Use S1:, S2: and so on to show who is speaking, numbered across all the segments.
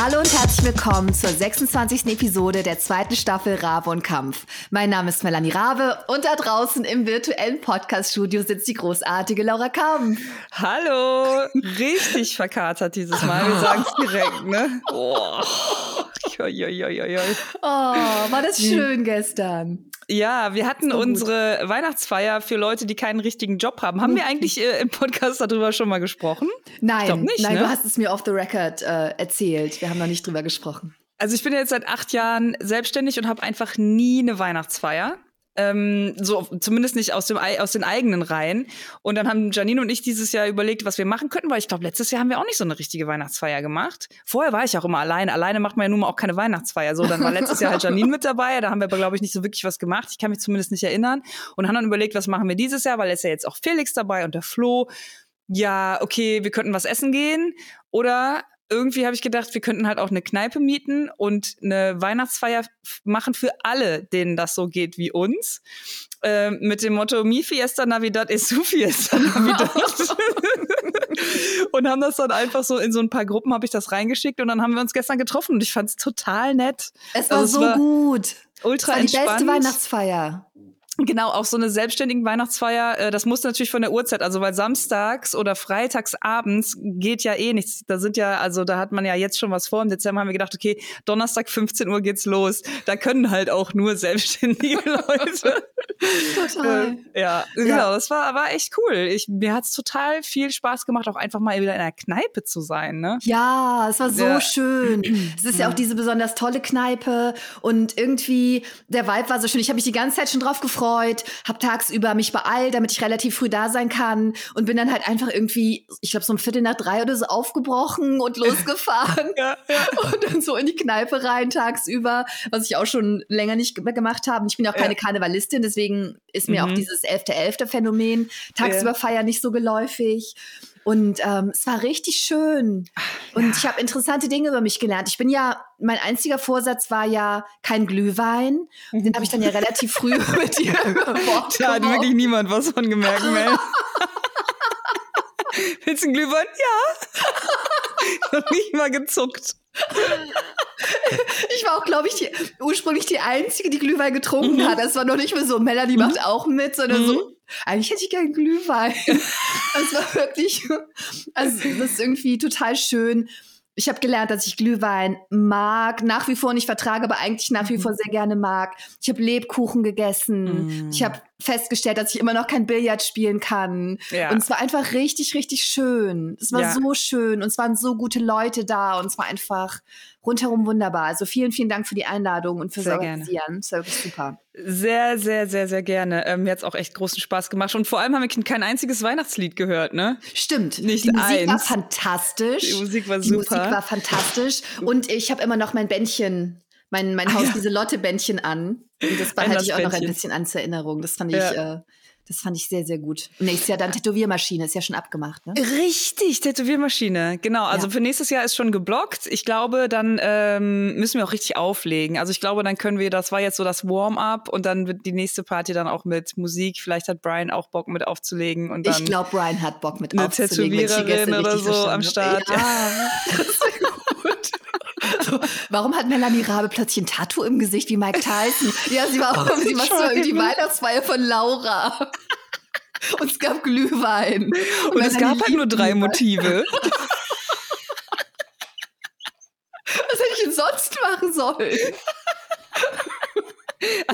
S1: Hallo und herzlich willkommen zur 26. Episode der zweiten Staffel Rabe und Kampf. Mein Name ist Melanie Rabe und da draußen im virtuellen Podcast-Studio sitzt die großartige Laura Kampf.
S2: Hallo! Richtig verkatert dieses Mal, wir sagen es direkt, ne? Oh.
S1: Oh, war das schön gestern.
S2: Ja, wir hatten so unsere Weihnachtsfeier für Leute, die keinen richtigen Job haben. Haben wir eigentlich äh, im Podcast darüber schon mal gesprochen?
S1: Nein, nicht, nein, ne? du hast es mir off the record äh, erzählt. Wir haben noch nicht drüber gesprochen.
S2: Also ich bin jetzt seit acht Jahren selbstständig und habe einfach nie eine Weihnachtsfeier. Ähm, so zumindest nicht aus, dem, aus den eigenen Reihen. Und dann haben Janine und ich dieses Jahr überlegt, was wir machen könnten, weil ich glaube, letztes Jahr haben wir auch nicht so eine richtige Weihnachtsfeier gemacht. Vorher war ich auch immer alleine. Alleine macht man ja nun mal auch keine Weihnachtsfeier. So, dann war letztes Jahr halt Janine mit dabei. Da haben wir aber, glaube ich, nicht so wirklich was gemacht. Ich kann mich zumindest nicht erinnern. Und haben dann überlegt, was machen wir dieses Jahr, weil es ja jetzt auch Felix dabei und der Flo. Ja, okay, wir könnten was essen gehen. Oder irgendwie habe ich gedacht, wir könnten halt auch eine Kneipe mieten und eine Weihnachtsfeier machen für alle, denen das so geht wie uns. Äh, mit dem Motto Mi Fiesta Navidad es su Fiesta Navidad. und haben das dann einfach so in so ein paar Gruppen habe ich das reingeschickt und dann haben wir uns gestern getroffen und ich fand es total nett.
S1: Es war also, so es war gut.
S2: Ultra
S1: es war
S2: die
S1: beste Weihnachtsfeier.
S2: Genau, auch so eine selbstständigen Weihnachtsfeier, äh, das muss natürlich von der Uhrzeit, also weil samstags oder freitags abends geht ja eh nichts. Da sind ja, also da hat man ja jetzt schon was vor. Im Dezember haben wir gedacht, okay, Donnerstag 15 Uhr geht's los. Da können halt auch nur selbstständige Leute.
S1: total.
S2: Äh, ja, genau, ja. das war, war echt cool. Ich, mir hat's total viel Spaß gemacht, auch einfach mal wieder in einer Kneipe zu sein. Ne?
S1: Ja, es war so ja. schön. Es ist ja auch diese besonders tolle Kneipe und irgendwie der Vibe war so schön. Ich habe mich die ganze Zeit schon drauf gefreut gefreut, habe tagsüber mich beeilt, damit ich relativ früh da sein kann und bin dann halt einfach irgendwie, ich glaube so um Viertel nach drei oder so aufgebrochen und losgefahren ja, ja. und dann so in die Kneipe rein tagsüber, was ich auch schon länger nicht mehr gemacht habe. Ich bin auch keine ja. Karnevalistin, deswegen ist mir mhm. auch dieses 11.11. Phänomen tagsüber feiern nicht so geläufig. Und ähm, es war richtig schön. Und ja. ich habe interessante Dinge über mich gelernt. Ich bin ja, mein einziger Vorsatz war ja kein Glühwein. Den habe ich dann ja relativ früh mit dir
S2: überworfen. Da hat wirklich niemand was von gemerkt, Mel. Willst du einen Glühwein? Ja. Noch nicht mal gezuckt.
S1: Ich war auch, glaube ich, die, ursprünglich die Einzige, die Glühwein getrunken mhm. hat. Das war noch nicht mehr so, Melanie mhm. macht auch mit, sondern mhm. so, eigentlich hätte ich gern Glühwein. Es war wirklich, also das ist irgendwie total schön. Ich habe gelernt, dass ich Glühwein mag, nach wie vor nicht vertrage, aber eigentlich nach wie mhm. vor sehr gerne mag. Ich habe Lebkuchen gegessen. Mm. Ich habe festgestellt, dass ich immer noch kein Billard spielen kann. Ja. Und es war einfach richtig, richtig schön. Es war ja. so schön und es waren so gute Leute da und es war einfach rundherum wunderbar. Also vielen, vielen Dank für die Einladung und fürs Organisieren. Es war wirklich super.
S2: Sehr, sehr, sehr, sehr gerne. Ähm, mir hat es auch echt großen Spaß gemacht. Und vor allem haben wir kein einziges Weihnachtslied gehört, ne?
S1: Stimmt. Nicht die Musik eins. war fantastisch.
S2: Die Musik war
S1: die
S2: super.
S1: Die Musik war fantastisch. Und ich habe immer noch mein Bändchen mein, mein Haus, ja. diese Lotte-Bändchen an. Und das behalte ich auch noch ein bisschen an zur Erinnerung. Das fand ja. ich, äh, das fand ich sehr, sehr gut. Nächstes Jahr dann Tätowiermaschine, ist ja schon abgemacht, ne?
S2: Richtig, Tätowiermaschine, genau. Also ja. für nächstes Jahr ist schon geblockt. Ich glaube, dann ähm, müssen wir auch richtig auflegen. Also ich glaube, dann können wir, das war jetzt so das Warm-up und dann wird die nächste Party dann auch mit Musik. Vielleicht hat Brian auch Bock mit aufzulegen. Und dann
S1: ich glaube, Brian hat Bock mit
S2: eine
S1: aufzulegen.
S2: Tätowiererin oder so am Start.
S1: Ja. So, warum hat Melanie Rabe plötzlich ein Tattoo im Gesicht wie Mike Tyson? Ja, sie war auch sie war so die Weihnachtsfeier von Laura. Und es gab Glühwein.
S2: Und, Und es gab halt nur drei Glühwein. Motive.
S1: Was hätte ich denn sonst machen sollen?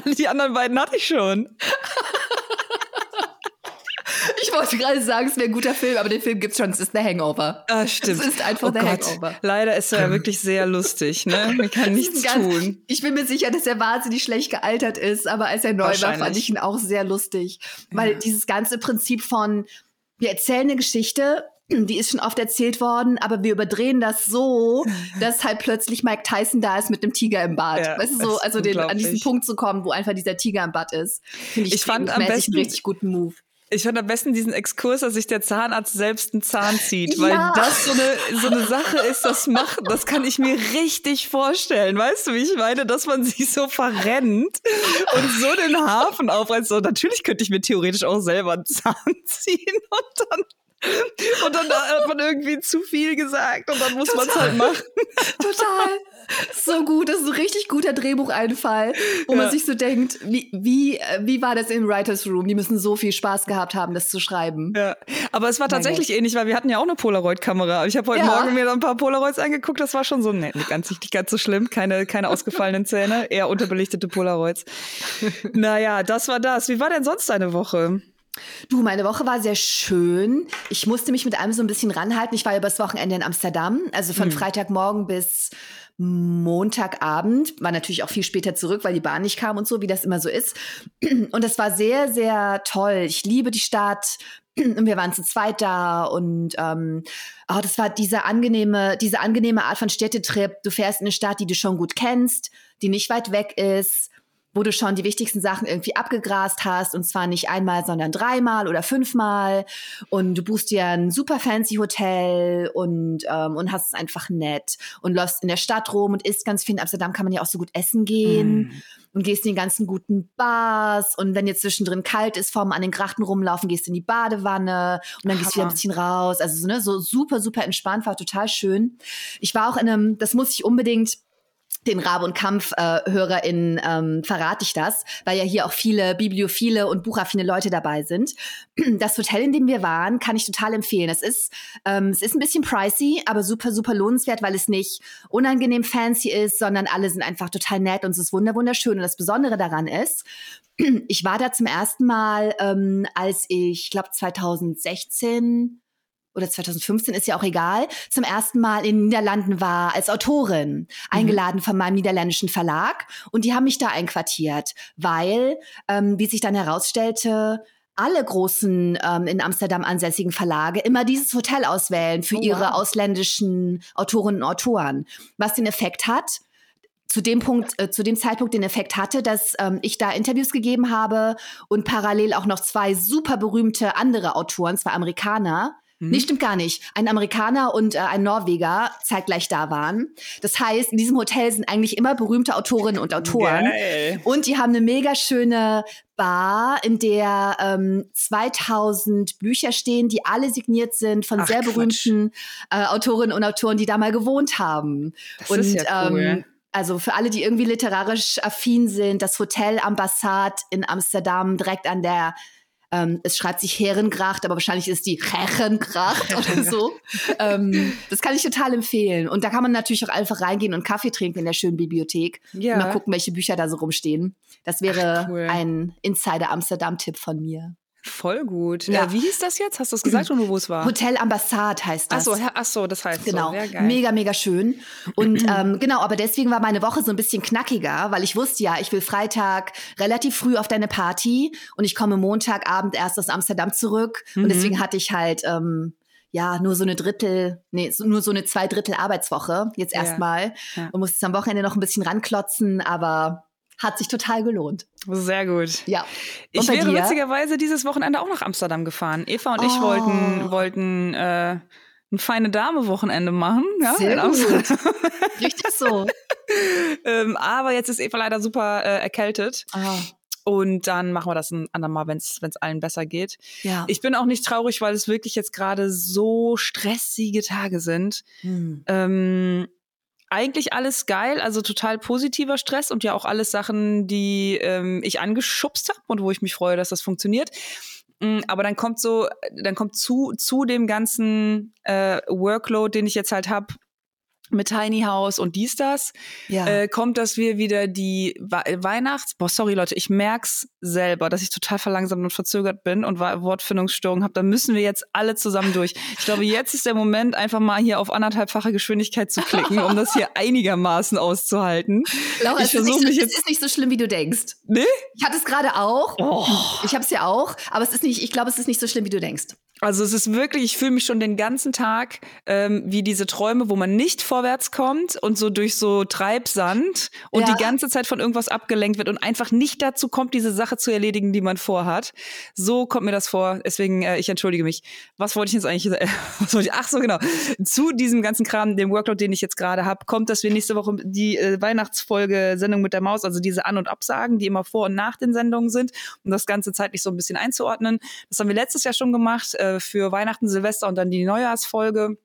S2: Die anderen beiden hatte ich schon
S1: wollte gerade sagen, es wäre ein guter Film, aber den Film gibt es schon. Es ist The Hangover.
S2: Ah, stimmt.
S1: Es ist einfach
S2: oh
S1: The Gott. Hangover.
S2: Leider ist er ja wirklich sehr lustig. Ne? Man kann nichts ganz, tun.
S1: Ich bin mir sicher, dass er wahnsinnig schlecht gealtert ist, aber als er neu war, fand ich ihn auch sehr lustig. Weil ja. dieses ganze Prinzip von, wir erzählen eine Geschichte, die ist schon oft erzählt worden, aber wir überdrehen das so, dass halt plötzlich Mike Tyson da ist mit einem Tiger im Bad. Ja, weißt du, so, also den, an diesen Punkt zu kommen, wo einfach dieser Tiger im Bad ist. Finde ich,
S2: ich fand am besten
S1: einen richtig guten Move.
S2: Ich fand am besten diesen Exkurs, dass sich der Zahnarzt selbst einen Zahn zieht, weil ja. das so eine, so eine Sache ist, das macht, das kann ich mir richtig vorstellen. Weißt du, wie ich meine, dass man sich so verrennt und so den Hafen aufreißt. So, natürlich könnte ich mir theoretisch auch selber einen Zahn ziehen und dann Und dann hat man irgendwie zu viel gesagt und dann muss man es halt machen.
S1: Total. So gut, das ist ein richtig guter Drehbucheinfall, wo ja. man sich so denkt, wie, wie, wie war das im Writers Room? Die müssen so viel Spaß gehabt haben, das zu schreiben.
S2: Ja, aber es war tatsächlich ähnlich, weil wir hatten ja auch eine Polaroid-Kamera. Ich habe heute ja. Morgen mir ein paar Polaroids angeguckt, das war schon so, ne, ganz, nicht ganz so schlimm, keine, keine ausgefallenen Zähne, eher unterbelichtete Polaroids. naja, das war das. Wie war denn sonst deine Woche?
S1: Du, meine Woche war sehr schön. Ich musste mich mit allem so ein bisschen ranhalten. Ich war übers Wochenende in Amsterdam, also von hm. Freitagmorgen bis Montagabend, war natürlich auch viel später zurück, weil die Bahn nicht kam und so, wie das immer so ist. Und das war sehr, sehr toll. Ich liebe die Stadt. Und wir waren zu zweit da und ähm, oh, das war diese angenehme, diese angenehme Art von Städtetrip. Du fährst in eine Stadt, die du schon gut kennst, die nicht weit weg ist wo du schon die wichtigsten Sachen irgendwie abgegrast hast und zwar nicht einmal, sondern dreimal oder fünfmal und du buchst dir ein super fancy Hotel und, ähm, und hast es einfach nett und läufst in der Stadt rum und isst ganz viel. In Amsterdam kann man ja auch so gut essen gehen. Mm. Und gehst in die ganzen guten Bars und wenn jetzt zwischendrin kalt ist, vorm an den Grachten rumlaufen, gehst in die Badewanne und dann Hammer. gehst du wieder ein bisschen raus. Also so, ne, so super, super entspannt, war total schön. Ich war auch in einem, das muss ich unbedingt den Rabe und Kampf-HörerInnen äh, ähm, verrate ich das, weil ja hier auch viele bibliophile und buchaffine Leute dabei sind. Das Hotel, in dem wir waren, kann ich total empfehlen. Es ist, ähm, es ist ein bisschen pricey, aber super, super lohnenswert, weil es nicht unangenehm fancy ist, sondern alle sind einfach total nett und es ist wunderschön. Und das Besondere daran ist, ich war da zum ersten Mal, ähm, als ich, glaube 2016 oder 2015 ist ja auch egal, zum ersten Mal in den Niederlanden war als Autorin, mhm. eingeladen von meinem niederländischen Verlag. Und die haben mich da einquartiert, weil, ähm, wie sich dann herausstellte, alle großen ähm, in Amsterdam ansässigen Verlage immer dieses Hotel auswählen für oh, ihre wow. ausländischen Autorinnen und Autoren. Was den Effekt hat, zu dem Punkt, äh, zu dem Zeitpunkt den Effekt hatte, dass ähm, ich da Interviews gegeben habe und parallel auch noch zwei super berühmte andere Autoren, zwei Amerikaner, hm? Nee, stimmt gar nicht. Ein Amerikaner und äh, ein Norweger zeitgleich da waren. Das heißt, in diesem Hotel sind eigentlich immer berühmte Autorinnen und Autoren. Geil. Und die haben eine mega schöne Bar, in der ähm, 2000 Bücher stehen, die alle signiert sind von Ach, sehr berühmten äh, Autorinnen und Autoren, die da mal gewohnt haben. Das und ist ja cool. ähm, also für alle, die irgendwie literarisch affin sind, das Hotel Ambassade in Amsterdam direkt an der ähm, es schreibt sich Herrengracht, aber wahrscheinlich ist die Herrengracht oder so. ähm, das kann ich total empfehlen. Und da kann man natürlich auch einfach reingehen und Kaffee trinken in der schönen Bibliothek. Ja. Und mal gucken, welche Bücher da so rumstehen. Das wäre Ach, cool. ein Insider Amsterdam-Tipp von mir.
S2: Voll gut. Ja. Äh, wie hieß das jetzt? Hast du es gesagt oder wo es war?
S1: Hotel Ambassade heißt das.
S2: Ach so, ach so das heißt
S1: genau.
S2: so.
S1: Genau. Mega, mega schön. Und ähm, genau, aber deswegen war meine Woche so ein bisschen knackiger, weil ich wusste ja, ich will Freitag relativ früh auf deine Party und ich komme Montagabend erst aus Amsterdam zurück. Mhm. Und deswegen hatte ich halt ähm, ja, nur so eine Drittel, nee, nur so eine zwei Drittel Arbeitswoche jetzt erstmal ja. ja. und musste am Wochenende noch ein bisschen ranklotzen, aber hat sich total gelohnt.
S2: Sehr gut.
S1: Ja.
S2: Und ich wäre dir? witzigerweise dieses Wochenende auch nach Amsterdam gefahren. Eva und oh. ich wollten, wollten äh, ein feine Dame-Wochenende machen. Ja,
S1: Sehr gut. Richtig so.
S2: ähm, aber jetzt ist Eva leider super äh, erkältet.
S1: Oh.
S2: Und dann machen wir das ein andermal, wenn es allen besser geht.
S1: Ja.
S2: Ich bin auch nicht traurig, weil es wirklich jetzt gerade so stressige Tage sind. Hm. Ähm, eigentlich alles geil, also total positiver Stress und ja auch alles Sachen, die ähm, ich angeschubst habe und wo ich mich freue, dass das funktioniert. Mm, aber dann kommt so, dann kommt zu, zu dem ganzen äh, Workload, den ich jetzt halt habe, mit Tiny House und dies, das, ja. äh, kommt, dass wir wieder die Weihnachts... Boah, sorry Leute, ich merk's selber, dass ich total verlangsamt und verzögert bin und Wortfindungsstörungen habe. Da müssen wir jetzt alle zusammen durch. Ich glaube, jetzt ist der Moment, einfach mal hier auf anderthalbfache Geschwindigkeit zu klicken, um das hier einigermaßen auszuhalten.
S1: Laura, ich es, ist nicht, mich jetzt es ist nicht so schlimm, wie du denkst.
S2: Nee?
S1: Ich hatte es gerade auch. Oh. Ich habe es ja auch, aber es ist nicht, ich glaube, es ist nicht so schlimm, wie du denkst.
S2: Also es ist wirklich, ich fühle mich schon den ganzen Tag ähm, wie diese Träume, wo man nicht vor vorwärts kommt und so durch so Treibsand und ja. die ganze Zeit von irgendwas abgelenkt wird und einfach nicht dazu kommt, diese Sache zu erledigen, die man vorhat. So kommt mir das vor. Deswegen, äh, ich entschuldige mich. Was wollte ich jetzt eigentlich? Äh, was wollte ich? Ach so, genau. Zu diesem ganzen Kram, dem Workload, den ich jetzt gerade habe, kommt, dass wir nächste Woche die äh, Weihnachtsfolge Sendung mit der Maus, also diese An- und Absagen, die immer vor und nach den Sendungen sind, um das Ganze zeitlich so ein bisschen einzuordnen. Das haben wir letztes Jahr schon gemacht äh, für Weihnachten, Silvester und dann die Neujahrsfolge.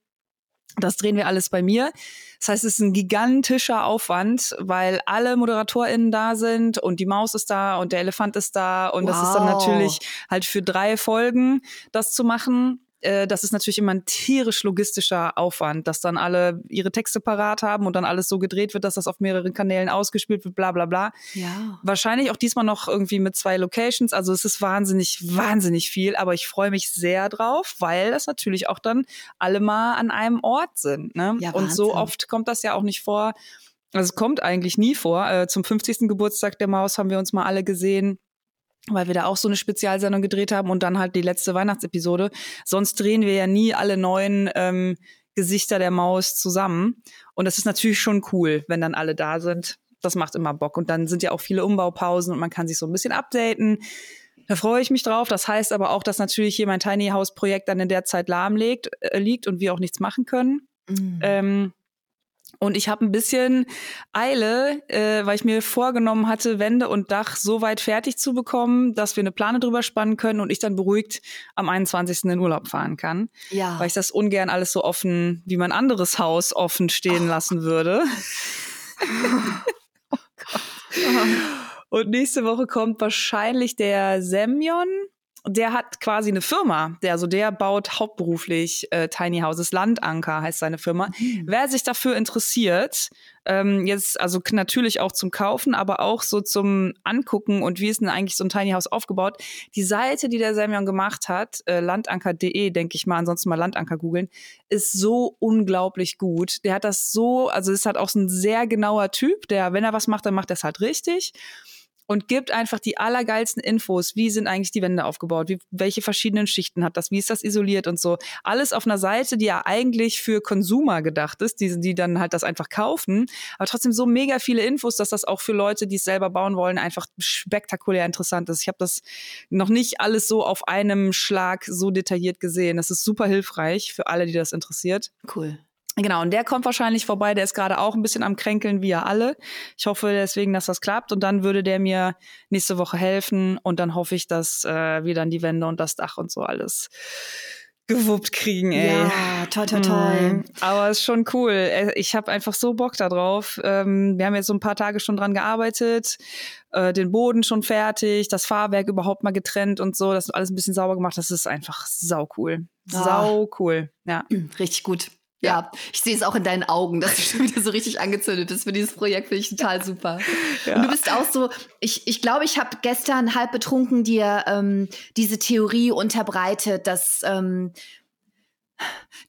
S2: Das drehen wir alles bei mir. Das heißt, es ist ein gigantischer Aufwand, weil alle ModeratorInnen da sind und die Maus ist da und der Elefant ist da und wow. das ist dann natürlich halt für drei Folgen das zu machen äh, das ist natürlich immer ein tierisch logistischer Aufwand, dass dann alle ihre Texte parat haben und dann alles so gedreht wird, dass das auf mehreren Kanälen ausgespielt wird, bla bla bla. Ja. Wahrscheinlich auch diesmal noch irgendwie mit zwei Locations. Also es ist wahnsinnig, wahnsinnig viel, aber ich freue mich sehr drauf, weil das natürlich auch dann alle mal an einem Ort sind. Ne? Ja, und so oft kommt das ja auch nicht vor. Also es kommt eigentlich nie vor. Äh, zum 50. Geburtstag der Maus haben wir uns mal alle gesehen weil wir da auch so eine Spezialsendung gedreht haben und dann halt die letzte Weihnachtsepisode. Sonst drehen wir ja nie alle neuen ähm, Gesichter der Maus zusammen. Und das ist natürlich schon cool, wenn dann alle da sind. Das macht immer Bock. Und dann sind ja auch viele Umbaupausen und man kann sich so ein bisschen updaten. Da freue ich mich drauf. Das heißt aber auch, dass natürlich hier mein Tiny House Projekt dann in der Zeit lahmlegt, äh, liegt und wir auch nichts machen können. Mhm. Ähm, und ich habe ein bisschen Eile, äh, weil ich mir vorgenommen hatte, Wände und Dach so weit fertig zu bekommen, dass wir eine Plane drüber spannen können und ich dann beruhigt am 21. in Urlaub fahren kann. Ja. Weil ich das ungern alles so offen, wie mein anderes Haus offen stehen oh. lassen würde. oh Gott. Und nächste Woche kommt wahrscheinlich der Semyon der hat quasi eine Firma, der also der baut hauptberuflich äh, Tiny Houses. Landanker heißt seine Firma. Mhm. Wer sich dafür interessiert, ähm, jetzt also natürlich auch zum Kaufen, aber auch so zum Angucken und wie ist denn eigentlich so ein Tiny House aufgebaut? Die Seite, die der Semyon gemacht hat, äh, landanker.de, denke ich mal, ansonsten mal Landanker googeln, ist so unglaublich gut. Der hat das so, also ist halt auch so ein sehr genauer Typ, der, wenn er was macht, dann macht er es halt richtig und gibt einfach die allergeilsten Infos. Wie sind eigentlich die Wände aufgebaut? Wie, welche verschiedenen Schichten hat das? Wie ist das isoliert und so? Alles auf einer Seite, die ja eigentlich für Konsumer gedacht ist, die, die dann halt das einfach kaufen. Aber trotzdem so mega viele Infos, dass das auch für Leute, die es selber bauen wollen, einfach spektakulär interessant ist. Ich habe das noch nicht alles so auf einem Schlag so detailliert gesehen. Das ist super hilfreich für alle, die das interessiert.
S1: Cool.
S2: Genau, und der kommt wahrscheinlich vorbei, der ist gerade auch ein bisschen am Kränkeln, wie ja alle. Ich hoffe deswegen, dass das klappt und dann würde der mir nächste Woche helfen und dann hoffe ich, dass äh, wir dann die Wände und das Dach und so alles gewuppt kriegen, ey.
S1: Ja, toll, toll, toll. Mhm.
S2: Aber ist schon cool. Äh, ich habe einfach so Bock da drauf. Ähm, wir haben jetzt so ein paar Tage schon dran gearbeitet, äh, den Boden schon fertig, das Fahrwerk überhaupt mal getrennt und so, das alles ein bisschen sauber gemacht. Das ist einfach sau cool. Ah. Sau cool. Ja.
S1: Richtig gut. Ja, ich sehe es auch in deinen Augen, dass du schon wieder so richtig angezündet bist für dieses Projekt. Finde ich total super. Ja. Und du bist auch so, ich, ich glaube, ich habe gestern halb betrunken dir ähm, diese Theorie unterbreitet, dass, ähm,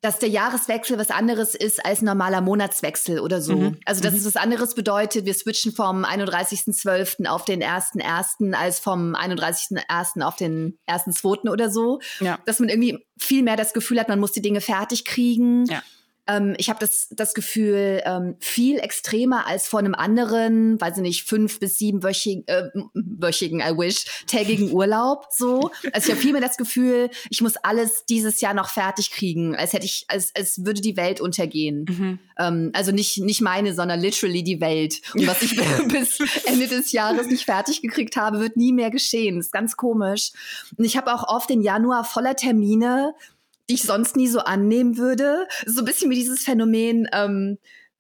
S1: dass der Jahreswechsel was anderes ist als normaler Monatswechsel oder so. Mhm. Also, dass mhm. es was anderes bedeutet, wir switchen vom 31.12. auf den 1.1. als vom 31.1. auf den 1.2. oder so. Ja. Dass man irgendwie viel mehr das Gefühl hat, man muss die Dinge fertig kriegen. Ja ähm, ich habe das, das Gefühl, ähm, viel extremer als vor einem anderen, weiß ich nicht, fünf bis sieben wöchigen, äh, wöchigen, I wish, tägigen Urlaub so. Also ich habe viel mehr das Gefühl, ich muss alles dieses Jahr noch fertig kriegen, als hätte ich, als, als würde die Welt untergehen. Mhm. Ähm, also nicht, nicht meine, sondern literally die Welt. Und was ich bis Ende des Jahres nicht fertig gekriegt habe, wird nie mehr geschehen. Das ist ganz komisch. Und ich habe auch oft den Januar voller Termine, die ich sonst nie so annehmen würde. So ein bisschen wie dieses Phänomen, ähm,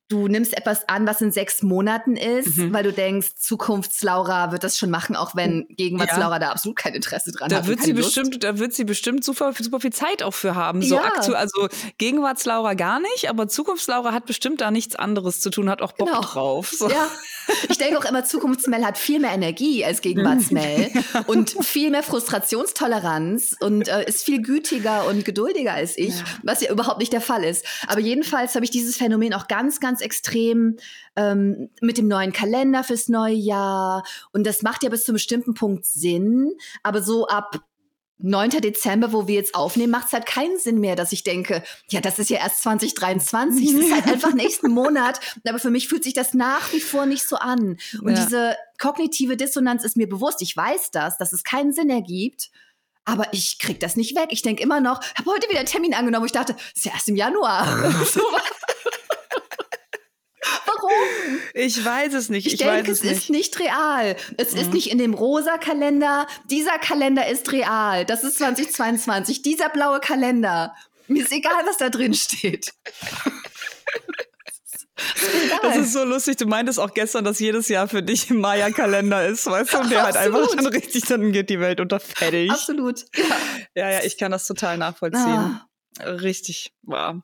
S1: du nimmst etwas an, was in sechs Monaten ist, mhm. weil du denkst, Zukunftslaura wird das schon machen, auch wenn Gegenwartslaura ja. da absolut kein Interesse dran
S2: da
S1: hat.
S2: Wird sie bestimmt, da wird sie bestimmt super, super viel Zeit auch für haben. So ja. aktuell, also Gegenwartslaura gar nicht, aber Zukunftslaura hat bestimmt da nichts anderes zu tun, hat auch Bock genau. drauf. So.
S1: Ja. Ich denke auch immer, Zukunftsmel hat viel mehr Energie als Gegenwartsmel ja. und viel mehr Frustrationstoleranz und äh, ist viel gütiger und geduldiger als ich, was ja überhaupt nicht der Fall ist. Aber jedenfalls habe ich dieses Phänomen auch ganz, ganz ganz extrem ähm, mit dem neuen Kalender fürs neue Jahr. Und das macht ja bis zu einem bestimmten Punkt Sinn. Aber so ab 9. Dezember, wo wir jetzt aufnehmen, macht es halt keinen Sinn mehr, dass ich denke, ja, das ist ja erst 2023. Es ist halt einfach nächsten Monat. Aber für mich fühlt sich das nach wie vor nicht so an. Und ja. diese kognitive Dissonanz ist mir bewusst. Ich weiß das, dass es keinen Sinn ergibt. Aber ich krieg das nicht weg. Ich denke immer noch, habe heute wieder einen Termin angenommen, wo ich dachte, ist ja erst im Januar. Warum?
S2: Ich weiß es nicht.
S1: Ich, ich denke, es, es ist nicht real. Es mhm. ist nicht in dem rosa Kalender. Dieser Kalender ist real. Das ist 2022. Dieser blaue Kalender. Mir ist egal, was da drin steht.
S2: Das ist so lustig. Du meintest auch gestern, dass jedes Jahr für dich im Maya-Kalender ist, weißt du? Und der halt einfach dann richtig, dann geht die Welt unter fertig.
S1: Absolut. Ja,
S2: ja, ja ich kann das total nachvollziehen. Ah. Richtig, wow.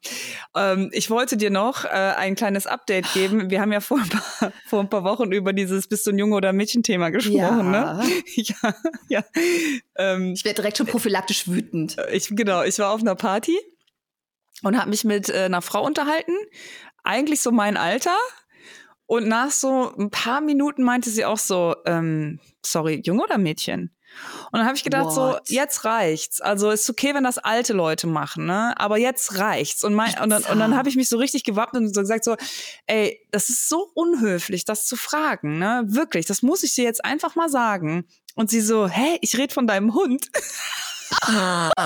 S2: Ähm, ich wollte dir noch äh, ein kleines Update geben. Wir haben ja vor ein, paar, vor ein paar Wochen über dieses Bist du ein Junge oder Mädchen-Thema gesprochen, ne? ja. ne? ja,
S1: ja. Ähm, ich werde direkt schon prophylaktisch wütend.
S2: Ich, genau, ich war auf einer Party und habe mich mit äh, einer Frau unterhalten. Eigentlich so mein Alter. Und nach so ein paar Minuten meinte sie auch so, ähm, sorry, Junge oder Mädchen? Und dann habe ich gedacht, What? so, jetzt reicht's. Also ist okay, wenn das alte Leute machen, ne? Aber jetzt reicht's. Und, mein, und dann, und dann habe ich mich so richtig gewappnet und so gesagt, so, ey, das ist so unhöflich, das zu fragen, ne? Wirklich, das muss ich dir jetzt einfach mal sagen. Und sie so, hä, ich rede von deinem Hund.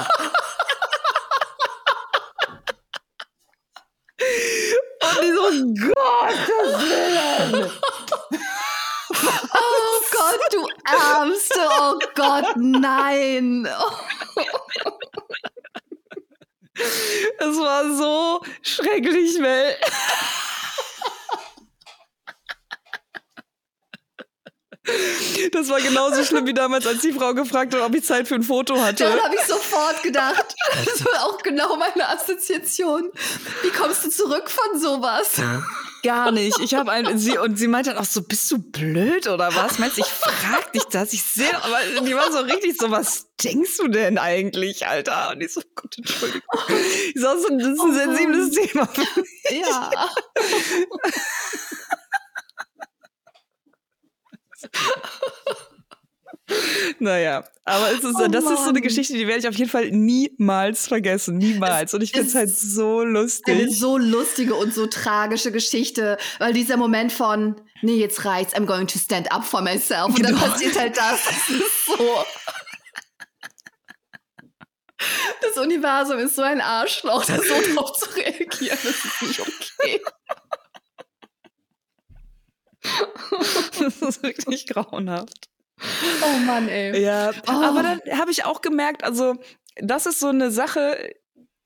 S2: Und ich so, Gottes Willen!
S1: Oh Gott, du Ärmste. Oh Gott, nein.
S2: Es war so schrecklich, Mel. Das war genauso schlimm wie damals, als die Frau gefragt hat, ob ich Zeit für ein Foto hatte.
S1: Dann habe ich sofort gedacht. Das war auch genau meine Assoziation. Wie kommst du zurück von sowas?
S2: Gar nicht. Ich habe sie und sie meinte dann auch so, bist du blöd oder was? Meinst du, ich frag dich das? Ich sehe, aber die war so richtig so, was denkst du denn eigentlich, Alter? Und ich so, Gott, Entschuldigung. Ich so, das ist ein oh sensibles Thema für mich. Ja. Naja, aber es ist, oh, das Mann. ist so eine Geschichte, die werde ich auf jeden Fall niemals vergessen. Niemals. Und ich finde es halt so lustig.
S1: Eine so lustige und so tragische Geschichte, weil dieser Moment von, nee, jetzt reicht's, I'm going to stand up for myself. Und genau. dann passiert halt das. Das ist so. Das Universum ist so ein Arschloch, da so drauf zu reagieren. Das ist nicht okay.
S2: das ist wirklich grauenhaft.
S1: Oh Mann, ey.
S2: Ja, oh. aber dann habe ich auch gemerkt, also das ist so eine Sache,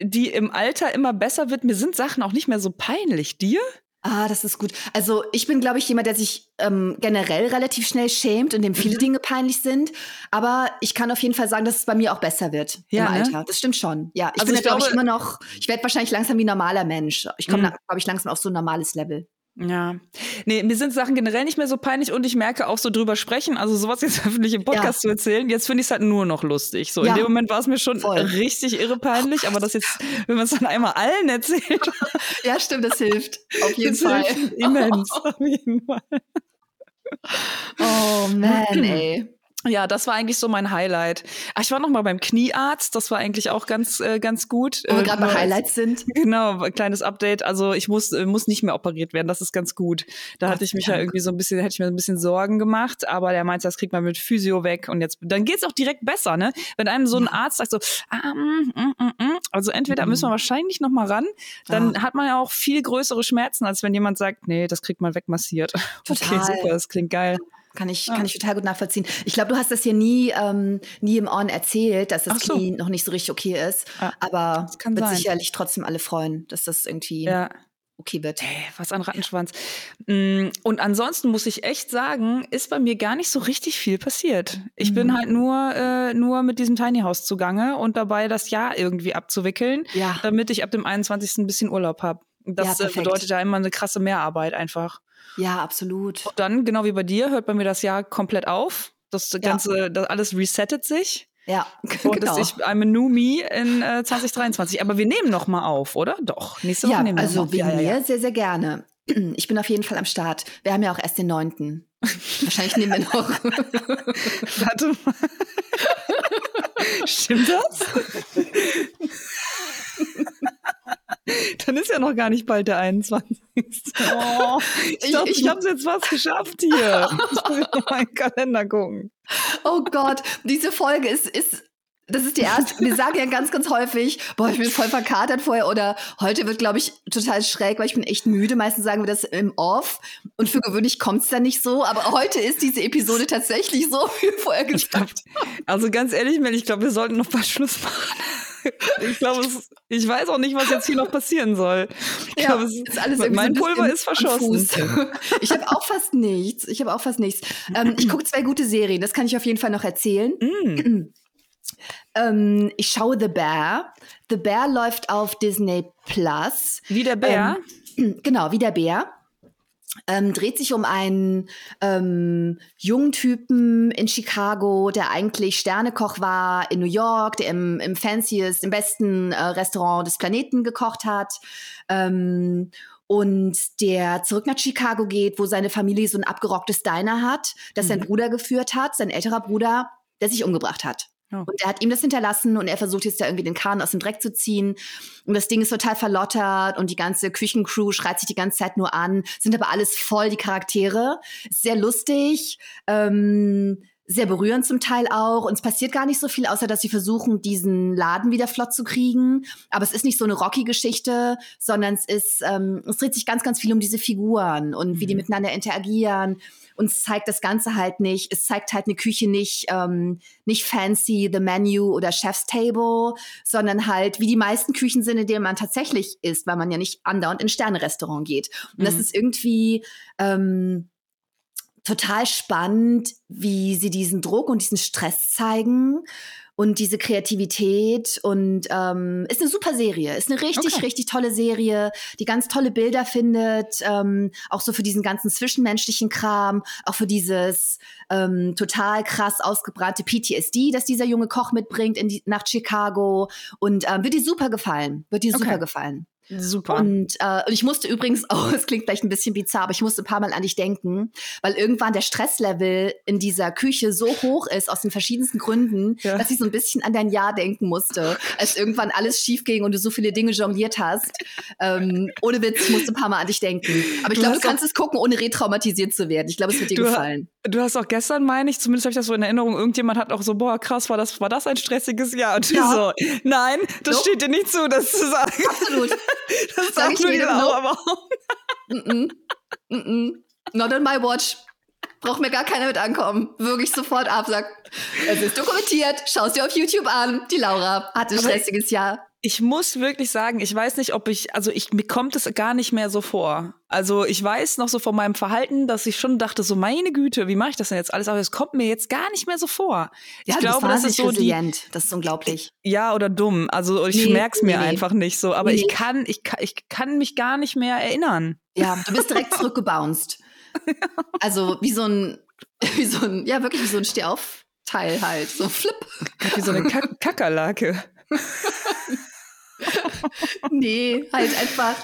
S2: die im Alter immer besser wird. Mir sind Sachen auch nicht mehr so peinlich. Dir?
S1: Ah, das ist gut. Also ich bin, glaube ich, jemand, der sich ähm, generell relativ schnell schämt und dem viele mhm. Dinge peinlich sind. Aber ich kann auf jeden Fall sagen, dass es bei mir auch besser wird ja, im ne? Alter. Ne? Das stimmt schon. Ja, ich also bin, glaube ich, immer noch, ich werde wahrscheinlich langsam wie ein normaler Mensch. Ich komme, mhm. glaube ich, langsam auf so ein normales Level.
S2: Ja. Nee, mir sind Sachen generell nicht mehr so peinlich und ich merke auch so drüber sprechen, also sowas jetzt öffentlich im Podcast ja. zu erzählen, jetzt finde ich es halt nur noch lustig. So, ja. in dem Moment war es mir schon Voll. richtig irre peinlich, oh aber das jetzt, wenn man es dann einmal allen erzählt.
S1: ja, stimmt, das hilft. Auf jeden Fall.
S2: Immens, auf jeden Fall.
S1: Oh man, ey.
S2: Ja, das war eigentlich so mein Highlight. Ach, ich war noch mal beim Kniearzt, das war eigentlich auch ganz äh, ganz gut.
S1: Wo wir äh, gerade bei Highlights sind.
S2: Genau, kleines Update. Also ich muss äh, muss nicht mehr operiert werden, das ist ganz gut. Da Gott, hatte ich mich ja irgendwie so ein bisschen, hätte ich mir ein bisschen Sorgen gemacht, aber der meinte, das kriegt man mit Physio weg und jetzt dann geht's auch direkt besser, ne? Wenn einem so ein Arzt sagt so, ah, mm, mm, mm, mm, also entweder mhm. müssen wir wahrscheinlich noch mal ran, dann ah. hat man ja auch viel größere Schmerzen, als wenn jemand sagt, nee, das kriegt man wegmassiert. Total. Okay, super, das klingt geil.
S1: Kann ich, ja. kann ich total gut nachvollziehen. Ich glaube, du hast das hier nie, ähm, nie im On erzählt, dass das so. Knie noch nicht so richtig okay ist. Ja. Aber wird sein. sicherlich trotzdem alle freuen, dass das irgendwie ja. okay wird.
S2: Hey, was ein Rattenschwanz. Mm, und ansonsten muss ich echt sagen, ist bei mir gar nicht so richtig viel passiert. Ich mhm. bin halt nur, äh, nur mit diesem Tiny House zugange und dabei, das Jahr irgendwie abzuwickeln, ja. damit ich ab dem 21. ein bisschen Urlaub habe. Das ja, äh, bedeutet ja immer eine krasse Mehrarbeit einfach.
S1: Ja, absolut.
S2: Und dann, genau wie bei dir, hört bei mir das Jahr komplett auf. Das Ganze, ja. das alles resettet sich.
S1: Ja,
S2: und genau. ich I'm a new me in äh, 2023. Aber wir nehmen noch mal auf, oder? Doch.
S1: Nächste Woche ja, nehmen wir also wegen ja, ja, mir sehr, sehr gerne. Ich bin auf jeden Fall am Start. Wir haben ja auch erst den neunten. Wahrscheinlich nehmen wir noch.
S2: Warte mal. Stimmt das? Dann ist ja noch gar nicht bald der 21. Oh, ich glaube, ich, ich, habe es jetzt fast geschafft hier. Ich muss noch meinen Kalender gucken.
S1: Oh Gott, diese Folge ist, ist das ist die erste. Wir sagen ja ganz, ganz häufig, boah, ich bin voll verkatert vorher oder heute wird, glaube ich, total schräg, weil ich bin echt müde. Meistens sagen wir das im Off und für gewöhnlich kommt es dann nicht so. Aber heute ist diese Episode tatsächlich so wie vorher gedacht.
S2: Also ganz ehrlich, Mel, ich glaube, wir sollten noch bald Schluss machen. Ich glaube, ich weiß auch nicht, was jetzt hier noch passieren soll. Ich ja, glaube, ist alles mein Pulver ist verschossen.
S1: Ich habe auch fast nichts. Ich habe auch fast nichts. Ähm, ich gucke zwei gute Serien. Das kann ich auf jeden Fall noch erzählen. Mm. Ähm, ich schaue The Bear. The Bear läuft auf Disney Plus.
S2: Wie der Bär?
S1: Ähm, genau, wie der Bär. Ähm, dreht sich um einen ähm, jungen Typen in Chicago, der eigentlich Sternekoch war in New York, der im, im fanciest, im besten äh, Restaurant des Planeten gekocht hat. Ähm, und der zurück nach Chicago geht, wo seine Familie so ein abgerocktes Diner hat, das mhm. sein Bruder geführt hat, sein älterer Bruder, der sich umgebracht hat. Und er hat ihm das hinterlassen und er versucht jetzt da irgendwie den Kahn aus dem Dreck zu ziehen. Und das Ding ist total verlottert und die ganze Küchencrew schreit sich die ganze Zeit nur an, sind aber alles voll die Charaktere. sehr lustig. Ähm, sehr berührend zum Teil auch. Und es passiert gar nicht so viel, außer dass sie versuchen, diesen Laden wieder flott zu kriegen. Aber es ist nicht so eine Rocky-Geschichte, sondern es ist, ähm, es dreht sich ganz, ganz viel um diese Figuren und wie die mhm. miteinander interagieren uns zeigt das Ganze halt nicht. Es zeigt halt eine Küche nicht, ähm, nicht fancy, the menu oder Chef's Table, sondern halt wie die meisten Küchen sind, in denen man tatsächlich isst, weil man ja nicht andauernd in Sterne-Restaurant geht. Und mhm. das ist irgendwie ähm, total spannend, wie sie diesen Druck und diesen Stress zeigen und diese Kreativität und ähm, ist eine super Serie, ist eine richtig, okay. richtig tolle Serie, die ganz tolle Bilder findet, ähm, auch so für diesen ganzen zwischenmenschlichen Kram, auch für dieses ähm, total krass ausgebrannte PTSD, das dieser junge Koch mitbringt in die, nach Chicago und ähm, wird dir super gefallen, wird dir okay. super gefallen.
S2: Super.
S1: Und, äh, und ich musste übrigens, oh, es klingt vielleicht ein bisschen bizarr, aber ich musste ein paar Mal an dich denken, weil irgendwann der Stresslevel in dieser Küche so hoch ist, aus den verschiedensten Gründen, ja. dass ich so ein bisschen an dein Jahr denken musste, als irgendwann alles schief ging und du so viele Dinge jongliert hast. Ähm, ohne Witz, ich musste ein paar Mal an dich denken. Aber ich glaube, du kannst es gucken, ohne retraumatisiert zu werden. Ich glaube, es wird dir du gefallen.
S2: Du hast auch gestern, meine ich, zumindest habe ich das so in Erinnerung, irgendjemand hat auch so, boah, krass, war das, war das ein stressiges Jahr? Und ja. so, nein, das nope. steht dir nicht zu, das zu sagen.
S1: Absolut.
S2: Das Sag nur warum?
S1: Mm -mm. Mm Not on my watch. Braucht mir gar keiner mit ankommen. Wirklich sofort absagt. Es ist dokumentiert. Schau es dir auf YouTube an. Die Laura hatte ein stressiges Jahr
S2: ich muss wirklich sagen, ich weiß nicht, ob ich, also ich, mir kommt es gar nicht mehr so vor. Also ich weiß noch so von meinem Verhalten, dass ich schon dachte, so meine Güte, wie mache ich das denn jetzt alles? Aber es kommt mir jetzt gar nicht mehr so vor.
S1: Ja,
S2: ich
S1: glaube, das ist so resilient. die, das ist unglaublich.
S2: Ja, oder dumm. Also ich nee, merke es mir nee. einfach nicht so. Aber nee. ich kann, ich kann, ich kann mich gar nicht mehr erinnern.
S1: Ja, du bist direkt zurückgebounced. also wie so ein, wie so ein, ja wirklich wie so ein Stehaufteil halt, so Flip.
S2: Wie so eine Kack Kackerlake.
S1: nee, halt einfach,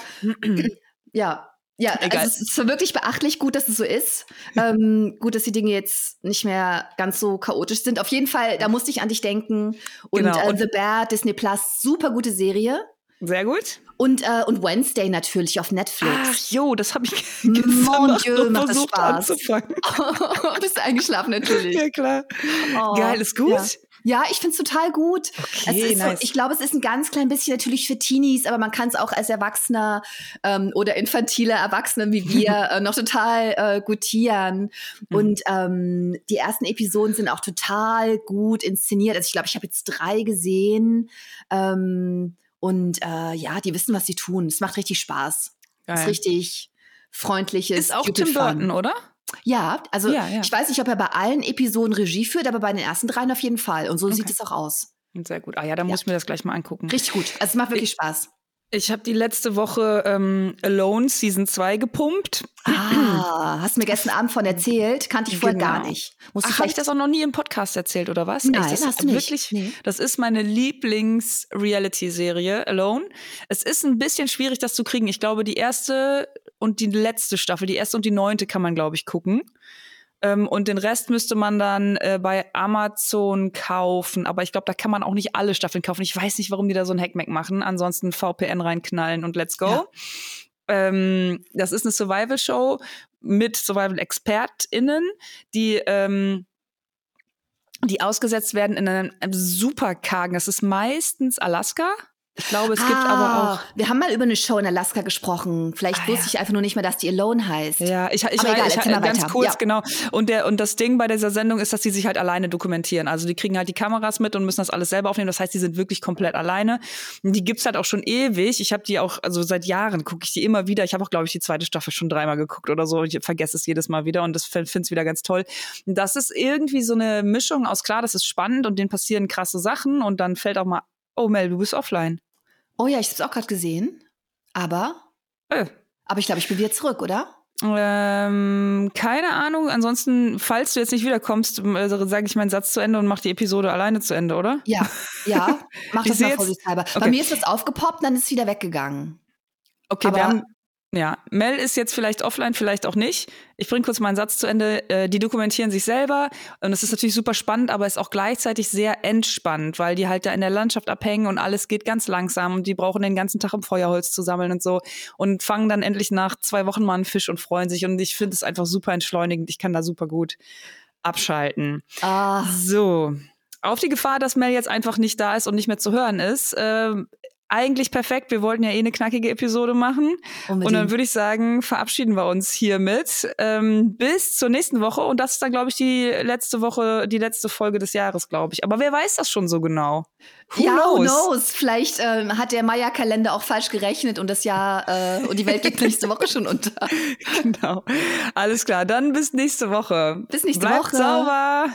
S1: ja. Ja, Egal. also es ist wirklich beachtlich gut, dass es so ist. Ähm, gut, dass die Dinge jetzt nicht mehr ganz so chaotisch sind. Auf jeden Fall, da musste ich an dich denken. Und, genau. äh, The Bear, Disney Plus, super gute Serie.
S2: Sehr gut.
S1: Und, äh, und Wednesday natürlich auf Netflix.
S2: Ach jo, das habe ich
S1: Mon Dieu, macht das Spaß. Bist du eingeschlafen natürlich.
S2: Ja, klar. Oh, Geil, ist gut.
S1: Ja. Ja, ich finde es total gut. Okay, nice. so, ich glaube, es ist ein ganz klein bisschen natürlich für Teenies, aber man kann es auch als Erwachsener ähm, oder infantile Erwachsene wie wir äh, noch total äh, gutieren. Mhm. Und ähm, die ersten Episoden sind auch total gut inszeniert. Also ich glaube, ich habe jetzt drei gesehen. Ähm, und äh, ja, die wissen, was sie tun. Es macht richtig Spaß. Geil. Es ist richtig freundliches.
S2: Ist auch Tim Burton, oder?
S1: Ja, also ja, ja. ich weiß nicht, ob er bei allen Episoden Regie führt, aber bei den ersten dreien auf jeden Fall. Und so okay. sieht es auch aus.
S2: Sehr gut. Ah ja, da ja. muss ich mir das gleich mal angucken.
S1: Richtig gut. Also es macht wirklich
S2: ich,
S1: Spaß.
S2: Ich habe die letzte Woche ähm, Alone Season 2 gepumpt.
S1: Ah, hast mir gestern Abend von erzählt, kannte ich vorher genau. gar nicht.
S2: Musst Ach, habe ich das auch noch nie im Podcast erzählt oder was?
S1: Nein,
S2: Echt, das
S1: hast du nicht.
S2: Wirklich, nee. Das ist meine Lieblings-Reality-Serie Alone. Es ist ein bisschen schwierig, das zu kriegen. Ich glaube, die erste und die letzte Staffel, die erste und die neunte kann man, glaube ich, gucken. Ähm, und den Rest müsste man dann äh, bei Amazon kaufen. Aber ich glaube, da kann man auch nicht alle Staffeln kaufen. Ich weiß nicht, warum die da so ein Hackmack machen. Ansonsten VPN reinknallen und let's go. Ja. Ähm, das ist eine Survival-Show mit Survival-ExpertInnen, die ähm, die ausgesetzt werden in einem super kargen, das ist meistens Alaska. Ich glaube, es ah, gibt aber ah, auch.
S1: Wir haben mal über eine Show in Alaska gesprochen. Vielleicht ah, wusste ja. ich einfach nur nicht mehr, dass die Alone heißt.
S2: Ja, ich, ich, aber egal, ich, ich ganz kurz, ja. genau. Und, der, und das Ding bei dieser Sendung ist, dass die sich halt alleine dokumentieren. Also die kriegen halt die Kameras mit und müssen das alles selber aufnehmen. Das heißt, die sind wirklich komplett alleine. Die gibt's halt auch schon ewig. Ich habe die auch, also seit Jahren gucke ich die immer wieder. Ich habe auch, glaube ich, die zweite Staffel schon dreimal geguckt oder so. Ich vergesse es jedes Mal wieder und das finde es wieder ganz toll. Das ist irgendwie so eine Mischung aus, klar, das ist spannend und denen passieren krasse Sachen und dann fällt auch mal, oh Mel, du bist offline.
S1: Oh ja, ich habe es auch gerade gesehen. Aber. Äh. Aber ich glaube, ich bin wieder zurück, oder?
S2: Ähm, keine Ahnung. Ansonsten, falls du jetzt nicht wiederkommst, also sage ich meinen Satz zu Ende und mache die Episode alleine zu Ende, oder?
S1: Ja, ja. Mach das mal vorsichtshalber. Okay. Bei mir ist das aufgepoppt, dann ist es wieder weggegangen.
S2: Okay, Aber wir haben, ja, Mel ist jetzt vielleicht offline, vielleicht auch nicht. Ich bringe kurz meinen Satz zu Ende. Äh, die dokumentieren sich selber und es ist natürlich super spannend, aber ist auch gleichzeitig sehr entspannt, weil die halt da in der Landschaft abhängen und alles geht ganz langsam und die brauchen den ganzen Tag um Feuerholz zu sammeln und so und fangen dann endlich nach zwei Wochen mal einen Fisch und freuen sich und ich finde es einfach super entschleunigend. Ich kann da super gut abschalten. Ah. So. Auf die Gefahr, dass Mel jetzt einfach nicht da ist und nicht mehr zu hören ist, äh, eigentlich perfekt. Wir wollten ja eh eine knackige Episode machen. Unbedingt. Und dann würde ich sagen, verabschieden wir uns hiermit. Ähm, bis zur nächsten Woche. Und das ist dann, glaube ich, die letzte Woche, die letzte Folge des Jahres, glaube ich. Aber wer weiß das schon so genau?
S1: Who ja, knows? who knows? Vielleicht ähm, hat der Maya-Kalender auch falsch gerechnet und das Jahr äh, und die Welt geht nächste Woche schon unter.
S2: Genau. Alles klar. Dann bis nächste Woche.
S1: Bis nächste
S2: Bleibt
S1: Woche.
S2: sauber.